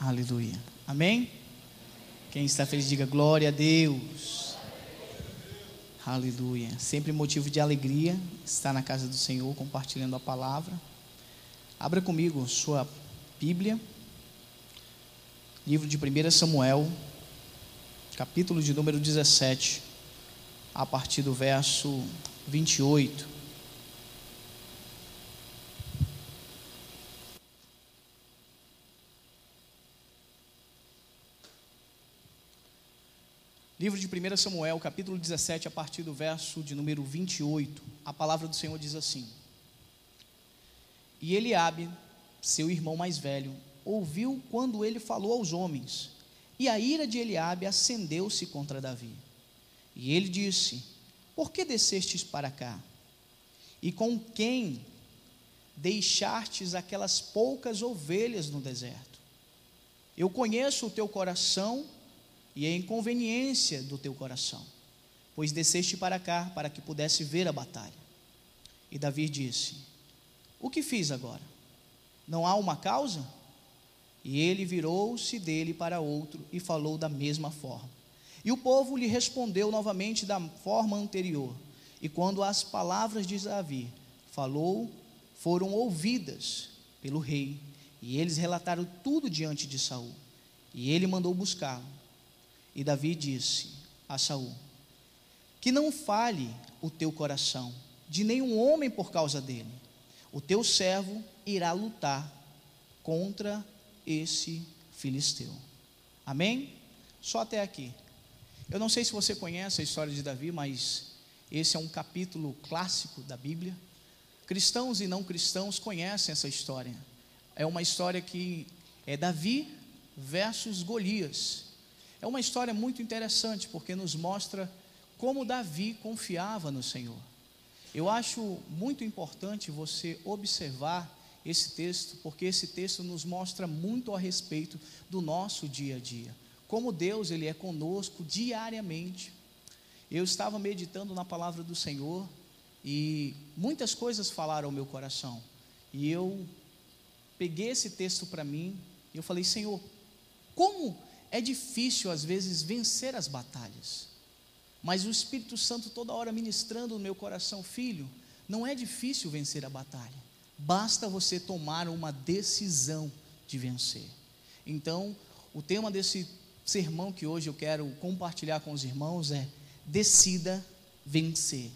Aleluia. Amém? Quem está feliz, diga glória a Deus. Aleluia. Sempre motivo de alegria estar na casa do Senhor compartilhando a palavra. Abra comigo sua Bíblia. Livro de 1 Samuel, capítulo de número 17, a partir do verso 28. Livro de 1 Samuel, capítulo 17, a partir do verso de número 28, a palavra do Senhor diz assim: E Eliabe, seu irmão mais velho, ouviu quando ele falou aos homens, e a ira de Eliabe acendeu-se contra Davi. E ele disse: Por que descestes para cá? E com quem deixastes aquelas poucas ovelhas no deserto? Eu conheço o teu coração e a inconveniência do teu coração, pois desceste para cá para que pudesse ver a batalha. E Davi disse: O que fiz agora? Não há uma causa? E ele virou-se dele para outro e falou da mesma forma. E o povo lhe respondeu novamente da forma anterior. E quando as palavras de Davi falou, foram ouvidas pelo rei, e eles relataram tudo diante de Saul. E ele mandou buscá-lo. E Davi disse a Saul: Que não fale o teu coração de nenhum homem por causa dele. O teu servo irá lutar contra esse filisteu. Amém? Só até aqui. Eu não sei se você conhece a história de Davi, mas esse é um capítulo clássico da Bíblia. Cristãos e não cristãos conhecem essa história. É uma história que é Davi versus Golias. É uma história muito interessante porque nos mostra como Davi confiava no Senhor. Eu acho muito importante você observar esse texto, porque esse texto nos mostra muito a respeito do nosso dia a dia. Como Deus ele é conosco diariamente. Eu estava meditando na palavra do Senhor e muitas coisas falaram ao meu coração. E eu peguei esse texto para mim e eu falei: "Senhor, como é difícil às vezes vencer as batalhas. Mas o Espírito Santo toda hora ministrando no meu coração, filho, não é difícil vencer a batalha. Basta você tomar uma decisão de vencer. Então, o tema desse sermão que hoje eu quero compartilhar com os irmãos é: decida vencer.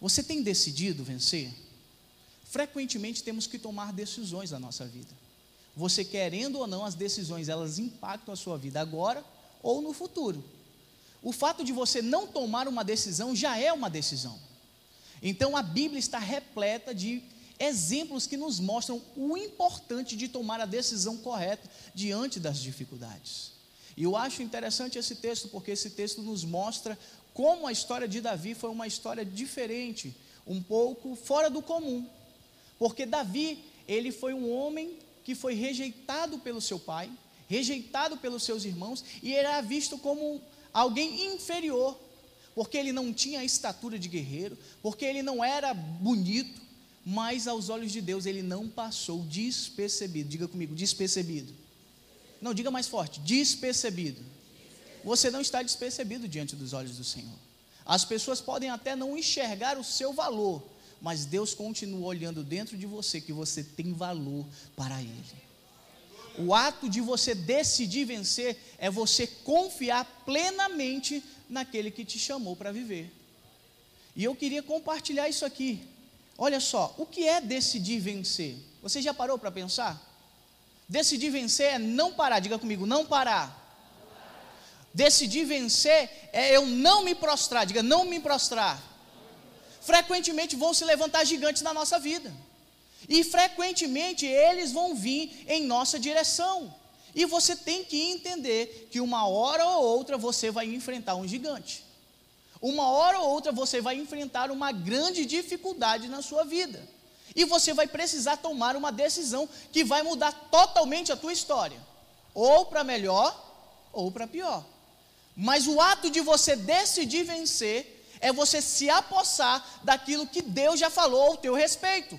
Você tem decidido vencer? Frequentemente temos que tomar decisões na nossa vida. Você querendo ou não, as decisões elas impactam a sua vida agora ou no futuro. O fato de você não tomar uma decisão já é uma decisão. Então a Bíblia está repleta de exemplos que nos mostram o importante de tomar a decisão correta diante das dificuldades. E eu acho interessante esse texto, porque esse texto nos mostra como a história de Davi foi uma história diferente, um pouco fora do comum. Porque Davi, ele foi um homem que foi rejeitado pelo seu pai, rejeitado pelos seus irmãos, e era visto como alguém inferior, porque ele não tinha a estatura de guerreiro, porque ele não era bonito, mas aos olhos de Deus ele não passou despercebido. Diga comigo, despercebido. Não, diga mais forte, despercebido. Você não está despercebido diante dos olhos do Senhor. As pessoas podem até não enxergar o seu valor, mas Deus continua olhando dentro de você que você tem valor para Ele. O ato de você decidir vencer é você confiar plenamente naquele que te chamou para viver. E eu queria compartilhar isso aqui. Olha só, o que é decidir vencer? Você já parou para pensar? Decidir vencer é não parar, diga comigo, não parar. Decidir vencer é eu não me prostrar, diga não me prostrar frequentemente vão se levantar gigantes na nossa vida. E frequentemente eles vão vir em nossa direção. E você tem que entender que uma hora ou outra você vai enfrentar um gigante. Uma hora ou outra você vai enfrentar uma grande dificuldade na sua vida. E você vai precisar tomar uma decisão que vai mudar totalmente a tua história, ou para melhor ou para pior. Mas o ato de você decidir vencer é você se apossar daquilo que Deus já falou ao teu respeito.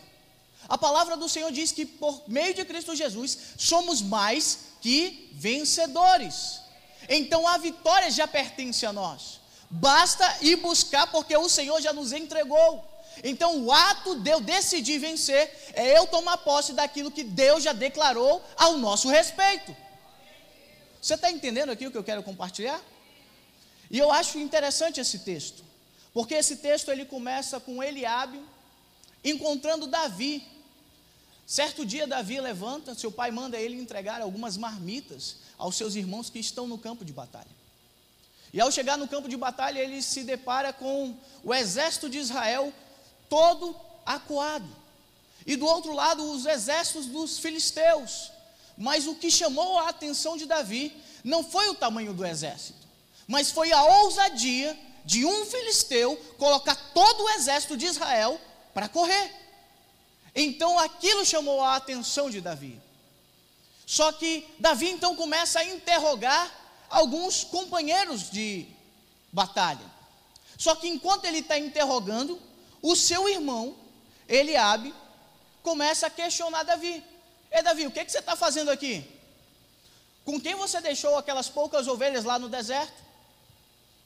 A palavra do Senhor diz que por meio de Cristo Jesus somos mais que vencedores. Então a vitória já pertence a nós. Basta ir buscar, porque o Senhor já nos entregou. Então, o ato de eu decidir vencer é eu tomar posse daquilo que Deus já declarou ao nosso respeito. Você está entendendo aqui o que eu quero compartilhar? E eu acho interessante esse texto, porque esse texto ele começa com Eliabe encontrando Davi. Certo dia Davi levanta, seu pai manda ele entregar algumas marmitas aos seus irmãos que estão no campo de batalha. E ao chegar no campo de batalha, ele se depara com o exército de Israel todo acuado. E do outro lado, os exércitos dos filisteus. Mas o que chamou a atenção de Davi não foi o tamanho do exército, mas foi a ousadia de um filisteu colocar todo o exército de Israel para correr. Então aquilo chamou a atenção de Davi. Só que Davi então começa a interrogar alguns companheiros de batalha. Só que enquanto ele está interrogando, o seu irmão, Eliabe, começa a questionar Davi. Ei Davi, o que, que você está fazendo aqui? Com quem você deixou aquelas poucas ovelhas lá no deserto?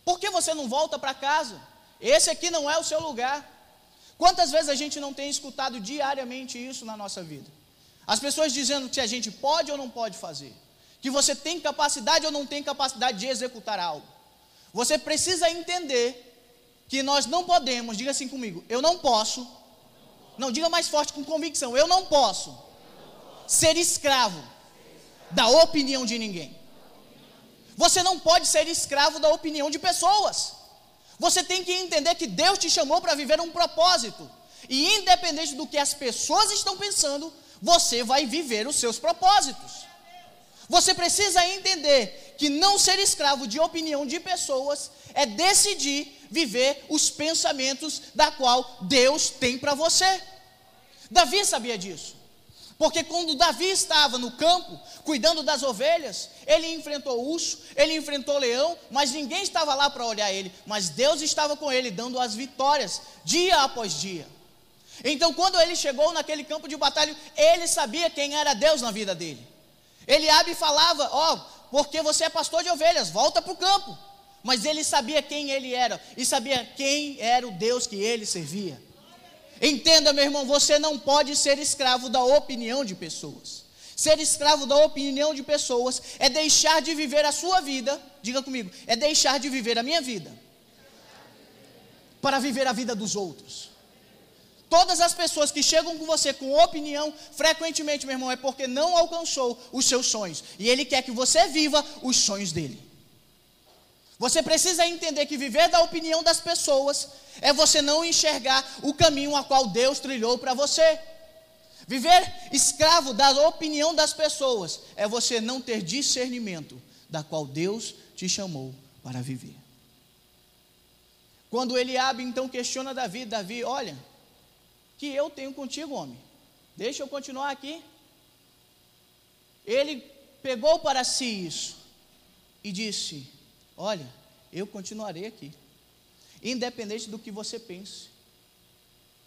Por que você não volta para casa? Esse aqui não é o seu lugar. Quantas vezes a gente não tem escutado diariamente isso na nossa vida? As pessoas dizendo que a gente pode ou não pode fazer, que você tem capacidade ou não tem capacidade de executar algo. Você precisa entender que nós não podemos, diga assim comigo, eu não posso, não, diga mais forte com convicção, eu não posso ser escravo da opinião de ninguém. Você não pode ser escravo da opinião de pessoas. Você tem que entender que Deus te chamou para viver um propósito. E independente do que as pessoas estão pensando, você vai viver os seus propósitos. Você precisa entender que não ser escravo de opinião de pessoas é decidir viver os pensamentos da qual Deus tem para você. Davi sabia disso. Porque quando Davi estava no campo, cuidando das ovelhas, ele enfrentou urso, ele enfrentou leão, mas ninguém estava lá para olhar ele, mas Deus estava com ele, dando as vitórias, dia após dia. Então, quando ele chegou naquele campo de batalha, ele sabia quem era Deus na vida dele. Ele abre e falava: Ó, oh, porque você é pastor de ovelhas, volta para o campo. Mas ele sabia quem ele era e sabia quem era o Deus que ele servia. Entenda, meu irmão, você não pode ser escravo da opinião de pessoas. Ser escravo da opinião de pessoas é deixar de viver a sua vida, diga comigo, é deixar de viver a minha vida para viver a vida dos outros. Todas as pessoas que chegam com você com opinião, frequentemente, meu irmão, é porque não alcançou os seus sonhos. E ele quer que você viva os sonhos dele. Você precisa entender que viver da opinião das pessoas é você não enxergar o caminho a qual Deus trilhou para você. Viver escravo da opinião das pessoas é você não ter discernimento da qual Deus te chamou para viver. Quando Eliabe então questiona Davi, Davi, olha, que eu tenho contigo, homem. Deixa eu continuar aqui. Ele pegou para si isso e disse: Olha, eu continuarei aqui, independente do que você pense.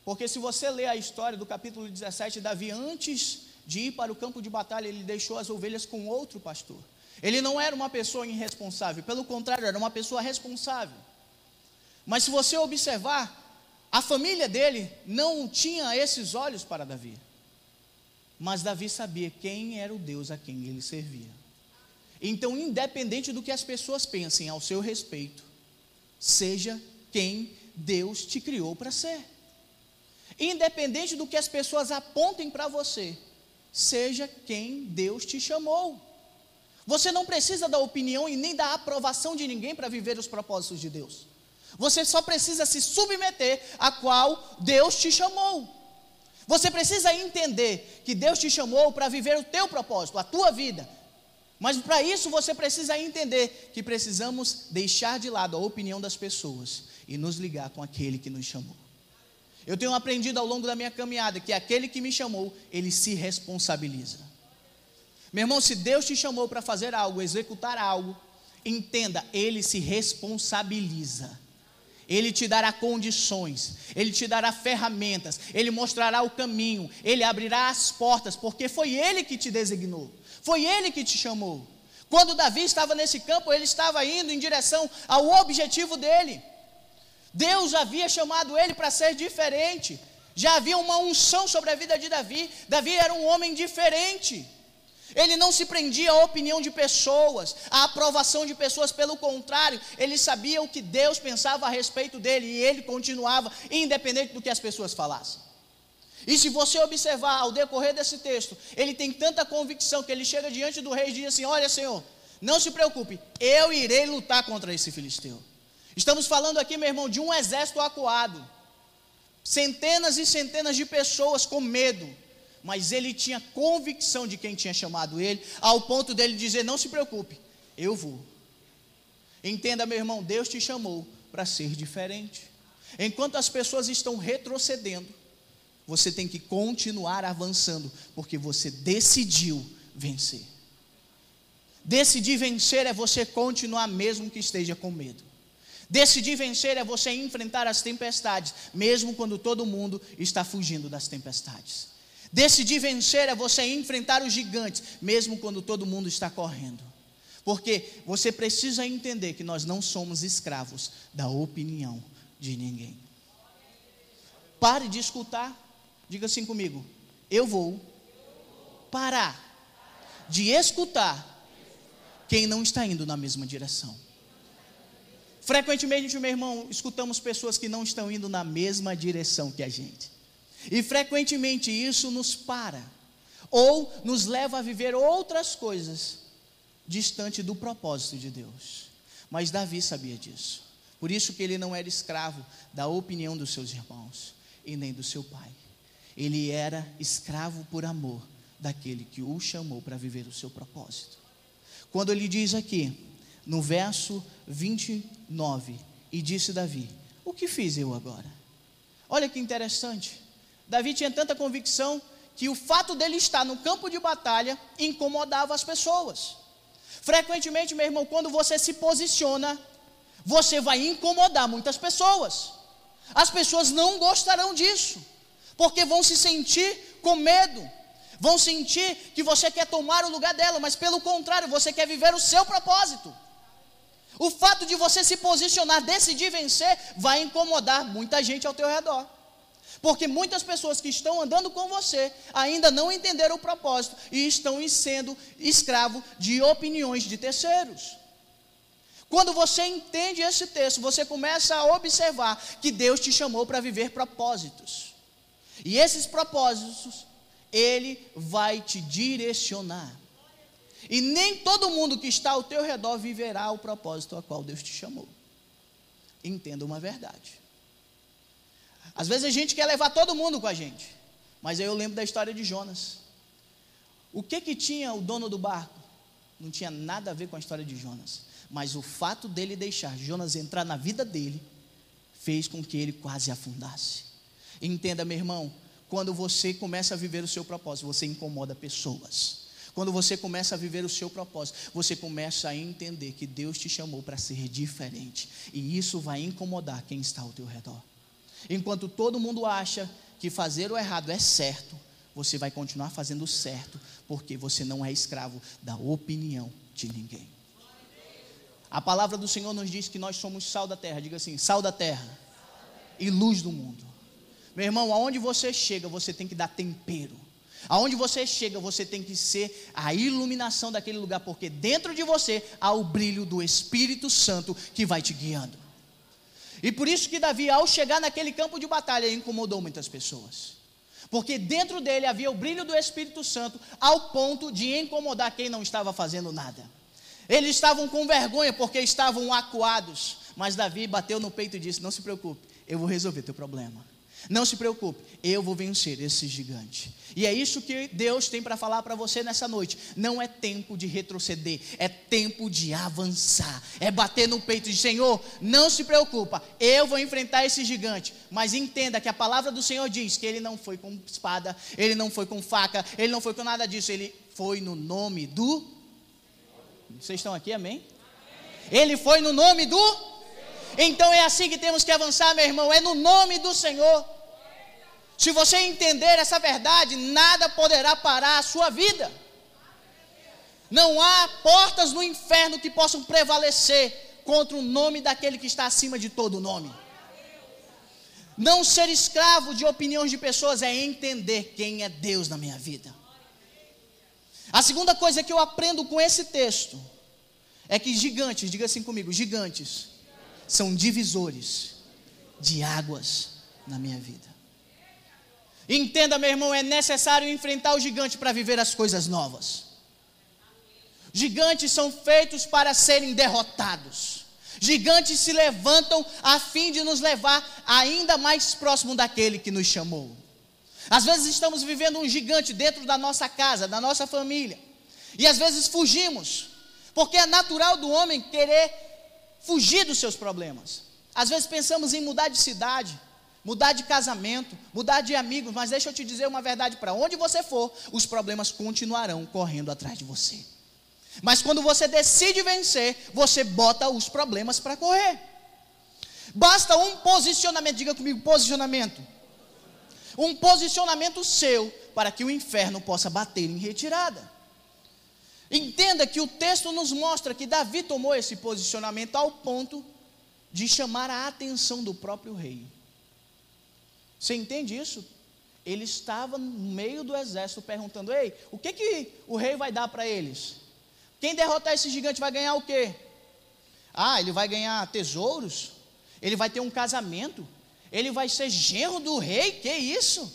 Porque se você ler a história do capítulo 17, Davi, antes de ir para o campo de batalha, ele deixou as ovelhas com outro pastor. Ele não era uma pessoa irresponsável, pelo contrário, era uma pessoa responsável. Mas se você observar, a família dele não tinha esses olhos para Davi. Mas Davi sabia quem era o Deus a quem ele servia. Então, independente do que as pessoas pensem ao seu respeito, seja quem Deus te criou para ser. Independente do que as pessoas apontem para você, seja quem Deus te chamou. Você não precisa da opinião e nem da aprovação de ninguém para viver os propósitos de Deus. Você só precisa se submeter a qual Deus te chamou. Você precisa entender que Deus te chamou para viver o teu propósito, a tua vida, mas para isso você precisa entender que precisamos deixar de lado a opinião das pessoas e nos ligar com aquele que nos chamou. Eu tenho aprendido ao longo da minha caminhada que aquele que me chamou, ele se responsabiliza. Meu irmão, se Deus te chamou para fazer algo, executar algo, entenda, ele se responsabiliza. Ele te dará condições, Ele te dará ferramentas, Ele mostrará o caminho, Ele abrirá as portas, porque foi Ele que te designou. Foi ele que te chamou. Quando Davi estava nesse campo, ele estava indo em direção ao objetivo dele. Deus havia chamado ele para ser diferente. Já havia uma unção sobre a vida de Davi. Davi era um homem diferente. Ele não se prendia à opinião de pessoas, à aprovação de pessoas, pelo contrário, ele sabia o que Deus pensava a respeito dele e ele continuava, independente do que as pessoas falassem. E se você observar ao decorrer desse texto, ele tem tanta convicção que ele chega diante do rei e diz assim: Olha, Senhor, não se preocupe, eu irei lutar contra esse filisteu. Estamos falando aqui, meu irmão, de um exército acuado, centenas e centenas de pessoas com medo, mas ele tinha convicção de quem tinha chamado ele, ao ponto dele dizer: Não se preocupe, eu vou. Entenda, meu irmão, Deus te chamou para ser diferente. Enquanto as pessoas estão retrocedendo, você tem que continuar avançando, porque você decidiu vencer. Decidir vencer é você continuar mesmo que esteja com medo. Decidir vencer é você enfrentar as tempestades, mesmo quando todo mundo está fugindo das tempestades. Decidir vencer é você enfrentar os gigantes, mesmo quando todo mundo está correndo. Porque você precisa entender que nós não somos escravos da opinião de ninguém. Pare de escutar Diga assim comigo: eu vou parar de escutar quem não está indo na mesma direção. Frequentemente, meu irmão, escutamos pessoas que não estão indo na mesma direção que a gente. E frequentemente isso nos para, ou nos leva a viver outras coisas distante do propósito de Deus. Mas Davi sabia disso. Por isso que ele não era escravo da opinião dos seus irmãos e nem do seu pai ele era escravo por amor daquele que o chamou para viver o seu propósito. Quando ele diz aqui, no verso 29, e disse Davi: O que fiz eu agora? Olha que interessante. Davi tinha tanta convicção que o fato dele estar no campo de batalha incomodava as pessoas. Frequentemente, meu irmão, quando você se posiciona, você vai incomodar muitas pessoas. As pessoas não gostarão disso porque vão se sentir com medo, vão sentir que você quer tomar o lugar dela, mas pelo contrário, você quer viver o seu propósito. O fato de você se posicionar, decidir vencer, vai incomodar muita gente ao teu redor. Porque muitas pessoas que estão andando com você ainda não entenderam o propósito e estão sendo escravo de opiniões de terceiros. Quando você entende esse texto, você começa a observar que Deus te chamou para viver propósitos. E esses propósitos, Ele vai te direcionar. E nem todo mundo que está ao teu redor viverá o propósito a qual Deus te chamou. Entenda uma verdade. Às vezes a gente quer levar todo mundo com a gente. Mas aí eu lembro da história de Jonas. O que que tinha o dono do barco? Não tinha nada a ver com a história de Jonas. Mas o fato dele deixar Jonas entrar na vida dele fez com que ele quase afundasse. Entenda, meu irmão, quando você começa a viver o seu propósito, você incomoda pessoas. Quando você começa a viver o seu propósito, você começa a entender que Deus te chamou para ser diferente. E isso vai incomodar quem está ao teu redor. Enquanto todo mundo acha que fazer o errado é certo, você vai continuar fazendo o certo, porque você não é escravo da opinião de ninguém. A palavra do Senhor nos diz que nós somos sal da terra. Diga assim: sal da terra e luz do mundo. Meu irmão, aonde você chega, você tem que dar tempero. Aonde você chega, você tem que ser a iluminação daquele lugar, porque dentro de você há o brilho do Espírito Santo que vai te guiando. E por isso que Davi, ao chegar naquele campo de batalha, incomodou muitas pessoas. Porque dentro dele havia o brilho do Espírito Santo, ao ponto de incomodar quem não estava fazendo nada. Eles estavam com vergonha porque estavam acuados. Mas Davi bateu no peito e disse: Não se preocupe, eu vou resolver teu problema. Não se preocupe, eu vou vencer esse gigante. E é isso que Deus tem para falar para você nessa noite. Não é tempo de retroceder, é tempo de avançar. É bater no peito de Senhor, não se preocupa, eu vou enfrentar esse gigante. Mas entenda que a palavra do Senhor diz que ele não foi com espada, ele não foi com faca, ele não foi com nada disso, ele foi no nome do Vocês estão aqui, amém? Ele foi no nome do então é assim que temos que avançar, meu irmão, é no nome do Senhor. Se você entender essa verdade, nada poderá parar a sua vida. Não há portas no inferno que possam prevalecer contra o nome daquele que está acima de todo nome. Não ser escravo de opiniões de pessoas é entender quem é Deus na minha vida. A segunda coisa que eu aprendo com esse texto é que gigantes, diga assim comigo, gigantes são divisores de águas na minha vida. Entenda, meu irmão, é necessário enfrentar o gigante para viver as coisas novas. Gigantes são feitos para serem derrotados. Gigantes se levantam a fim de nos levar ainda mais próximo daquele que nos chamou. Às vezes estamos vivendo um gigante dentro da nossa casa, da nossa família. E às vezes fugimos, porque é natural do homem querer fugir dos seus problemas. Às vezes pensamos em mudar de cidade, mudar de casamento, mudar de amigos, mas deixa eu te dizer uma verdade: para onde você for, os problemas continuarão correndo atrás de você. Mas quando você decide vencer, você bota os problemas para correr. Basta um posicionamento, diga comigo, posicionamento. Um posicionamento seu para que o inferno possa bater em retirada. Entenda que o texto nos mostra que Davi tomou esse posicionamento ao ponto de chamar a atenção do próprio rei. Você entende isso? Ele estava no meio do exército perguntando: Ei, o que, que o rei vai dar para eles? Quem derrotar esse gigante vai ganhar o quê? Ah, ele vai ganhar tesouros, ele vai ter um casamento, ele vai ser genro do rei, que isso?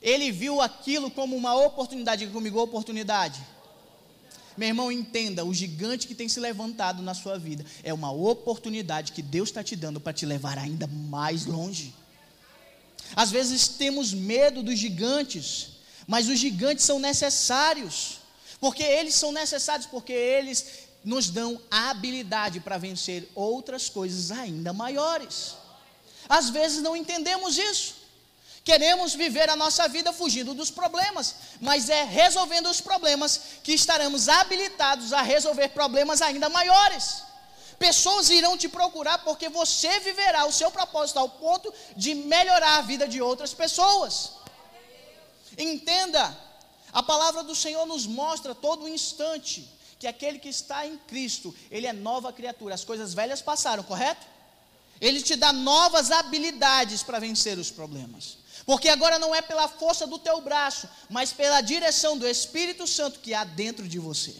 Ele viu aquilo como uma oportunidade, comigo, oportunidade. Meu irmão, entenda: o gigante que tem se levantado na sua vida é uma oportunidade que Deus está te dando para te levar ainda mais longe. Às vezes temos medo dos gigantes, mas os gigantes são necessários. Porque eles são necessários, porque eles nos dão a habilidade para vencer outras coisas ainda maiores. Às vezes não entendemos isso. Queremos viver a nossa vida fugindo dos problemas, mas é resolvendo os problemas que estaremos habilitados a resolver problemas ainda maiores. Pessoas irão te procurar porque você viverá o seu propósito ao ponto de melhorar a vida de outras pessoas. Entenda, a palavra do Senhor nos mostra todo instante que aquele que está em Cristo, ele é nova criatura. As coisas velhas passaram, correto? Ele te dá novas habilidades para vencer os problemas. Porque agora não é pela força do teu braço, mas pela direção do Espírito Santo que há dentro de você.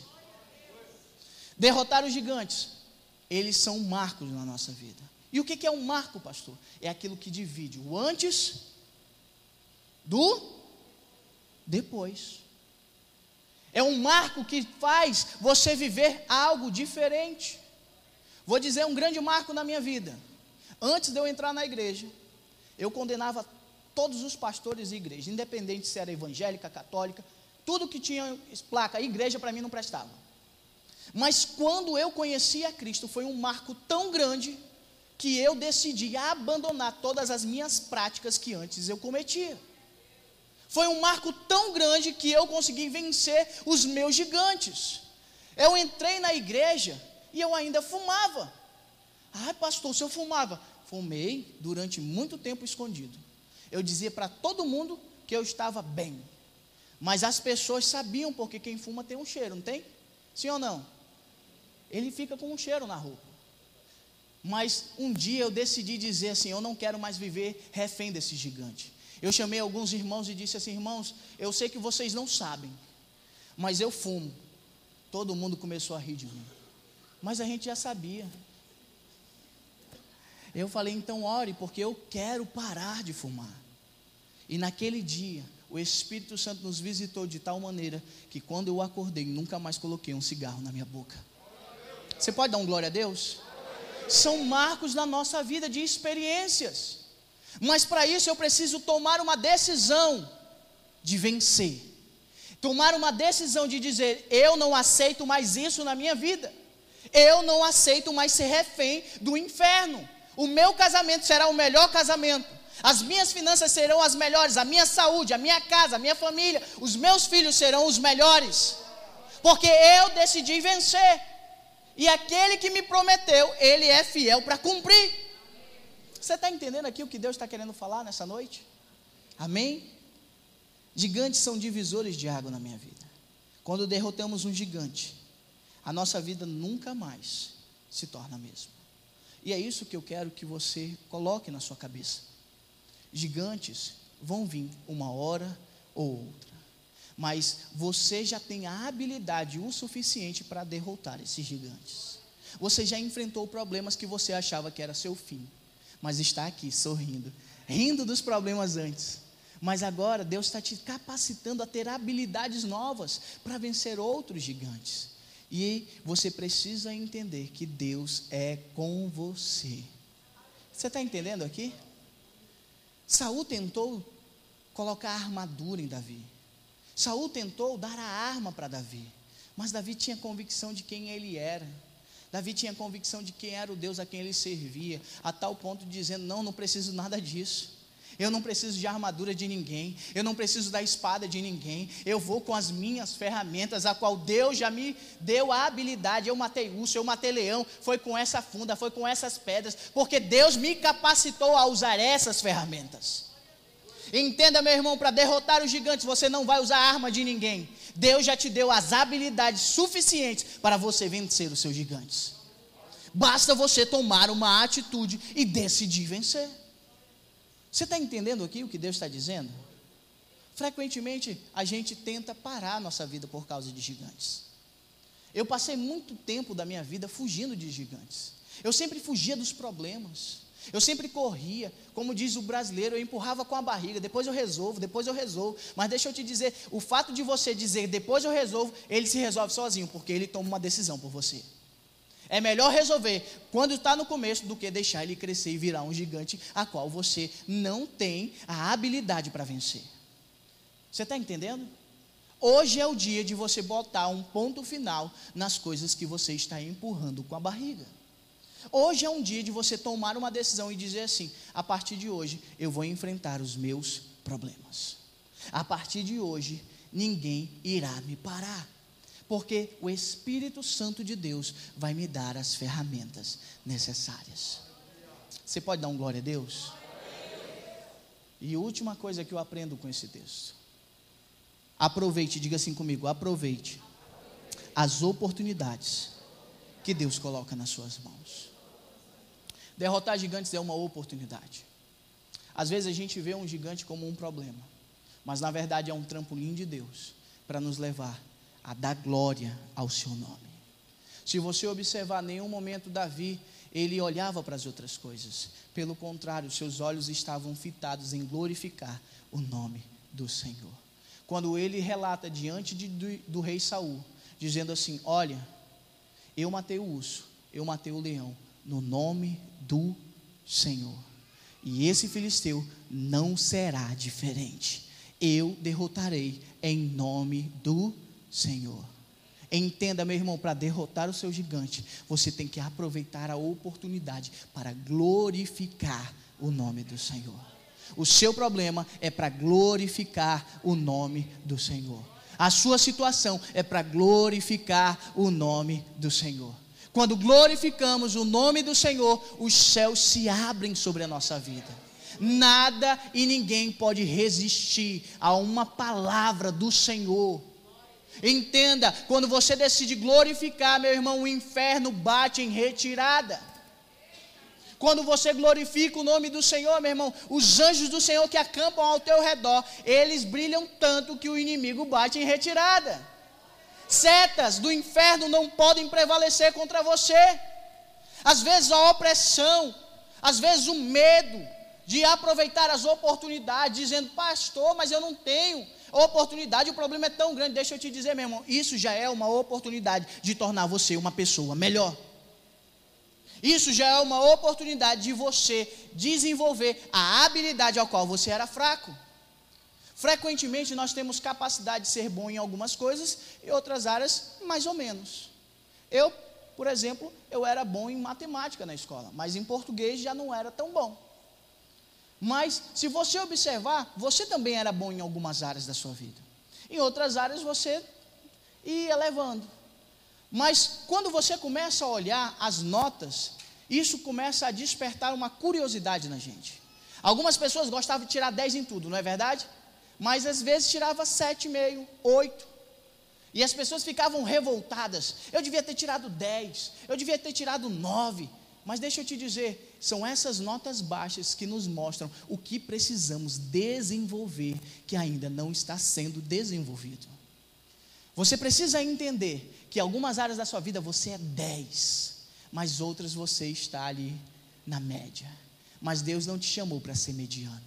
Derrotar os gigantes, eles são marcos na nossa vida. E o que é um marco, pastor? É aquilo que divide o antes do depois. É um marco que faz você viver algo diferente. Vou dizer um grande marco na minha vida. Antes de eu entrar na igreja, eu condenava todos os pastores e igrejas, independente se era evangélica, católica, tudo que tinha placa, igreja para mim não prestava. Mas quando eu conheci a Cristo, foi um marco tão grande que eu decidi abandonar todas as minhas práticas que antes eu cometia. Foi um marco tão grande que eu consegui vencer os meus gigantes. Eu entrei na igreja e eu ainda fumava. Ah, pastor, se eu fumava, fumei durante muito tempo escondido. Eu dizia para todo mundo que eu estava bem. Mas as pessoas sabiam porque quem fuma tem um cheiro, não tem? Sim ou não? Ele fica com um cheiro na roupa. Mas um dia eu decidi dizer assim: eu não quero mais viver refém desse gigante. Eu chamei alguns irmãos e disse assim: irmãos, eu sei que vocês não sabem, mas eu fumo. Todo mundo começou a rir de mim. Mas a gente já sabia. Eu falei: então ore, porque eu quero parar de fumar. E naquele dia, o Espírito Santo nos visitou de tal maneira que quando eu acordei, nunca mais coloquei um cigarro na minha boca. Você pode dar um glória a Deus? São marcos na nossa vida de experiências. Mas para isso eu preciso tomar uma decisão de vencer. Tomar uma decisão de dizer: eu não aceito mais isso na minha vida. Eu não aceito mais ser refém do inferno. O meu casamento será o melhor casamento. As minhas finanças serão as melhores, a minha saúde, a minha casa, a minha família, os meus filhos serão os melhores. Porque eu decidi vencer. E aquele que me prometeu, ele é fiel para cumprir. Você está entendendo aqui o que Deus está querendo falar nessa noite? Amém? Gigantes são divisores de água na minha vida. quando derrotamos um gigante, a nossa vida nunca mais se torna a mesma. E é isso que eu quero que você coloque na sua cabeça. Gigantes vão vir uma hora ou outra, mas você já tem a habilidade o suficiente para derrotar esses gigantes. Você já enfrentou problemas que você achava que era seu fim, mas está aqui sorrindo, rindo dos problemas antes. Mas agora Deus está te capacitando a ter habilidades novas para vencer outros gigantes. E você precisa entender que Deus é com você. Você está entendendo aqui? Saul tentou colocar armadura em Davi. Saul tentou dar a arma para Davi. Mas Davi tinha convicção de quem ele era. Davi tinha convicção de quem era o Deus a quem ele servia, a tal ponto de dizendo: Não, não preciso nada disso. Eu não preciso de armadura de ninguém, eu não preciso da espada de ninguém, eu vou com as minhas ferramentas, a qual Deus já me deu a habilidade. Eu matei urso, eu matei leão, foi com essa funda, foi com essas pedras, porque Deus me capacitou a usar essas ferramentas. Entenda, meu irmão, para derrotar os gigantes, você não vai usar arma de ninguém. Deus já te deu as habilidades suficientes para você vencer os seus gigantes. Basta você tomar uma atitude e decidir vencer. Você está entendendo aqui o que Deus está dizendo? Frequentemente a gente tenta parar a nossa vida por causa de gigantes. Eu passei muito tempo da minha vida fugindo de gigantes. Eu sempre fugia dos problemas. Eu sempre corria, como diz o brasileiro, eu empurrava com a barriga, depois eu resolvo, depois eu resolvo. Mas deixa eu te dizer, o fato de você dizer depois eu resolvo, ele se resolve sozinho, porque ele toma uma decisão por você. É melhor resolver quando está no começo do que deixar ele crescer e virar um gigante a qual você não tem a habilidade para vencer. Você está entendendo? Hoje é o dia de você botar um ponto final nas coisas que você está empurrando com a barriga. Hoje é um dia de você tomar uma decisão e dizer assim: a partir de hoje eu vou enfrentar os meus problemas. A partir de hoje ninguém irá me parar porque o Espírito Santo de Deus vai me dar as ferramentas necessárias. Você pode dar um glória a Deus? E última coisa que eu aprendo com esse texto. Aproveite, diga assim comigo: aproveite as oportunidades que Deus coloca nas suas mãos. Derrotar gigantes é uma oportunidade. Às vezes a gente vê um gigante como um problema, mas na verdade é um trampolim de Deus para nos levar a dar glória ao seu nome. Se você observar, nenhum momento Davi ele olhava para as outras coisas. Pelo contrário, seus olhos estavam fitados em glorificar o nome do Senhor. Quando ele relata diante de, do, do rei Saul, dizendo assim: Olha, eu matei o urso, eu matei o leão, no nome do Senhor. E esse filisteu não será diferente. Eu derrotarei em nome do Senhor Senhor. Entenda, meu irmão, para derrotar o seu gigante, você tem que aproveitar a oportunidade para glorificar o nome do Senhor. O seu problema é para glorificar o nome do Senhor. A sua situação é para glorificar o nome do Senhor. Quando glorificamos o nome do Senhor, os céus se abrem sobre a nossa vida. Nada e ninguém pode resistir a uma palavra do Senhor Entenda, quando você decide glorificar, meu irmão, o inferno bate em retirada. Quando você glorifica o nome do Senhor, meu irmão, os anjos do Senhor que acampam ao teu redor, eles brilham tanto que o inimigo bate em retirada. Setas do inferno não podem prevalecer contra você. Às vezes a opressão, às vezes o medo de aproveitar as oportunidades, dizendo, pastor, mas eu não tenho, oportunidade, o problema é tão grande, deixa eu te dizer, meu irmão, isso já é uma oportunidade de tornar você uma pessoa melhor. Isso já é uma oportunidade de você desenvolver a habilidade ao qual você era fraco. Frequentemente nós temos capacidade de ser bom em algumas coisas e outras áreas mais ou menos. Eu, por exemplo, eu era bom em matemática na escola, mas em português já não era tão bom. Mas, se você observar, você também era bom em algumas áreas da sua vida. Em outras áreas você ia levando. Mas, quando você começa a olhar as notas, isso começa a despertar uma curiosidade na gente. Algumas pessoas gostavam de tirar 10 em tudo, não é verdade? Mas às vezes tirava 7,5, 8. E as pessoas ficavam revoltadas. Eu devia ter tirado 10, eu devia ter tirado 9. Mas deixa eu te dizer, são essas notas baixas que nos mostram o que precisamos desenvolver que ainda não está sendo desenvolvido. Você precisa entender que algumas áreas da sua vida você é 10, mas outras você está ali na média. Mas Deus não te chamou para ser mediano.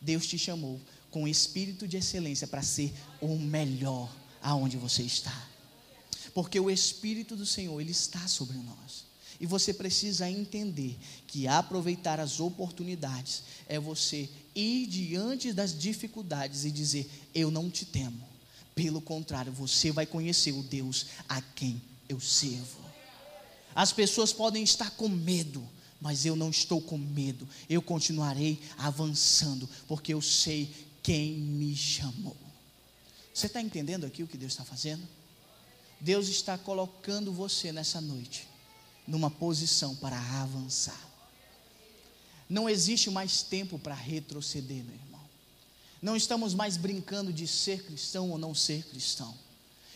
Deus te chamou com espírito de excelência para ser o melhor aonde você está. Porque o espírito do Senhor, ele está sobre nós. E você precisa entender que aproveitar as oportunidades é você ir diante das dificuldades e dizer: Eu não te temo. Pelo contrário, você vai conhecer o Deus a quem eu sirvo. As pessoas podem estar com medo, mas eu não estou com medo. Eu continuarei avançando, porque eu sei quem me chamou. Você está entendendo aqui o que Deus está fazendo? Deus está colocando você nessa noite numa posição para avançar. Não existe mais tempo para retroceder, meu irmão. Não estamos mais brincando de ser cristão ou não ser cristão.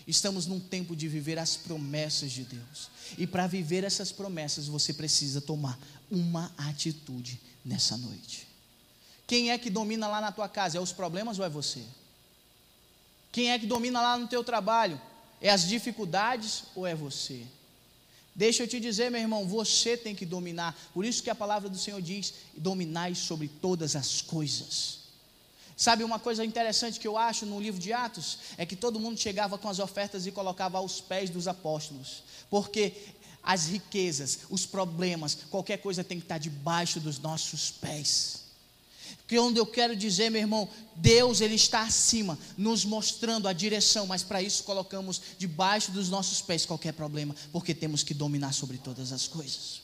Estamos num tempo de viver as promessas de Deus. E para viver essas promessas, você precisa tomar uma atitude nessa noite. Quem é que domina lá na tua casa? É os problemas ou é você? Quem é que domina lá no teu trabalho? É as dificuldades ou é você? Deixa eu te dizer, meu irmão, você tem que dominar. Por isso que a palavra do Senhor diz: dominai sobre todas as coisas. Sabe uma coisa interessante que eu acho no livro de Atos? É que todo mundo chegava com as ofertas e colocava aos pés dos apóstolos. Porque as riquezas, os problemas, qualquer coisa tem que estar debaixo dos nossos pés. Que onde eu quero dizer, meu irmão, Deus ele está acima, nos mostrando a direção, mas para isso colocamos debaixo dos nossos pés qualquer problema, porque temos que dominar sobre todas as coisas.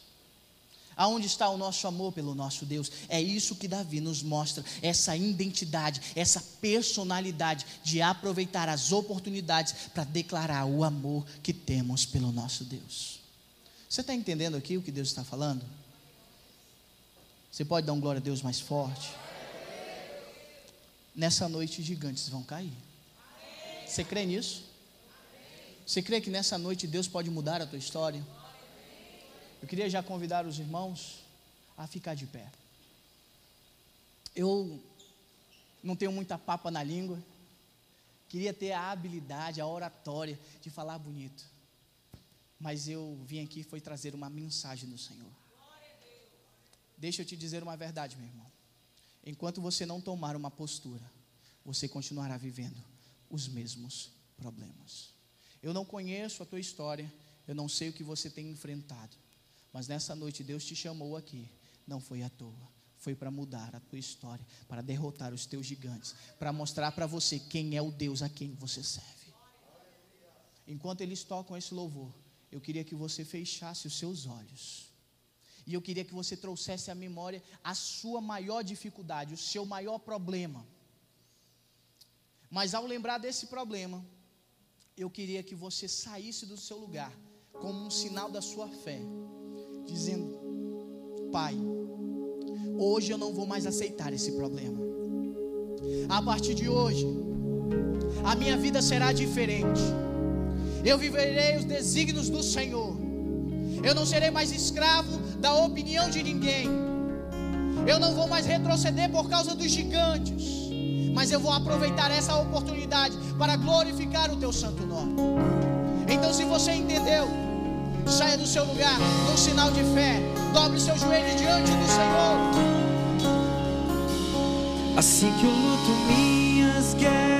Aonde está o nosso amor pelo nosso Deus? É isso que Davi nos mostra, essa identidade, essa personalidade de aproveitar as oportunidades para declarar o amor que temos pelo nosso Deus. Você está entendendo aqui o que Deus está falando? Você pode dar um glória a Deus mais forte? Nessa noite, gigantes vão cair. Você crê nisso? Você crê que nessa noite Deus pode mudar a tua história? Eu queria já convidar os irmãos a ficar de pé. Eu não tenho muita papa na língua. Queria ter a habilidade, a oratória de falar bonito. Mas eu vim aqui foi trazer uma mensagem do Senhor. Deixa eu te dizer uma verdade, meu irmão. Enquanto você não tomar uma postura, você continuará vivendo os mesmos problemas. Eu não conheço a tua história, eu não sei o que você tem enfrentado, mas nessa noite Deus te chamou aqui, não foi à toa. Foi para mudar a tua história, para derrotar os teus gigantes, para mostrar para você quem é o Deus a quem você serve. Enquanto eles tocam esse louvor, eu queria que você fechasse os seus olhos. E eu queria que você trouxesse à memória a sua maior dificuldade, o seu maior problema. Mas ao lembrar desse problema, eu queria que você saísse do seu lugar como um sinal da sua fé, dizendo: Pai, hoje eu não vou mais aceitar esse problema. A partir de hoje, a minha vida será diferente. Eu viverei os desígnios do Senhor. Eu não serei mais escravo da opinião de ninguém. Eu não vou mais retroceder por causa dos gigantes. Mas eu vou aproveitar essa oportunidade para glorificar o teu santo nome. Então, se você entendeu, saia do seu lugar num sinal de fé. Dobre seus joelhos diante do Senhor. Assim que eu luto minhas guerras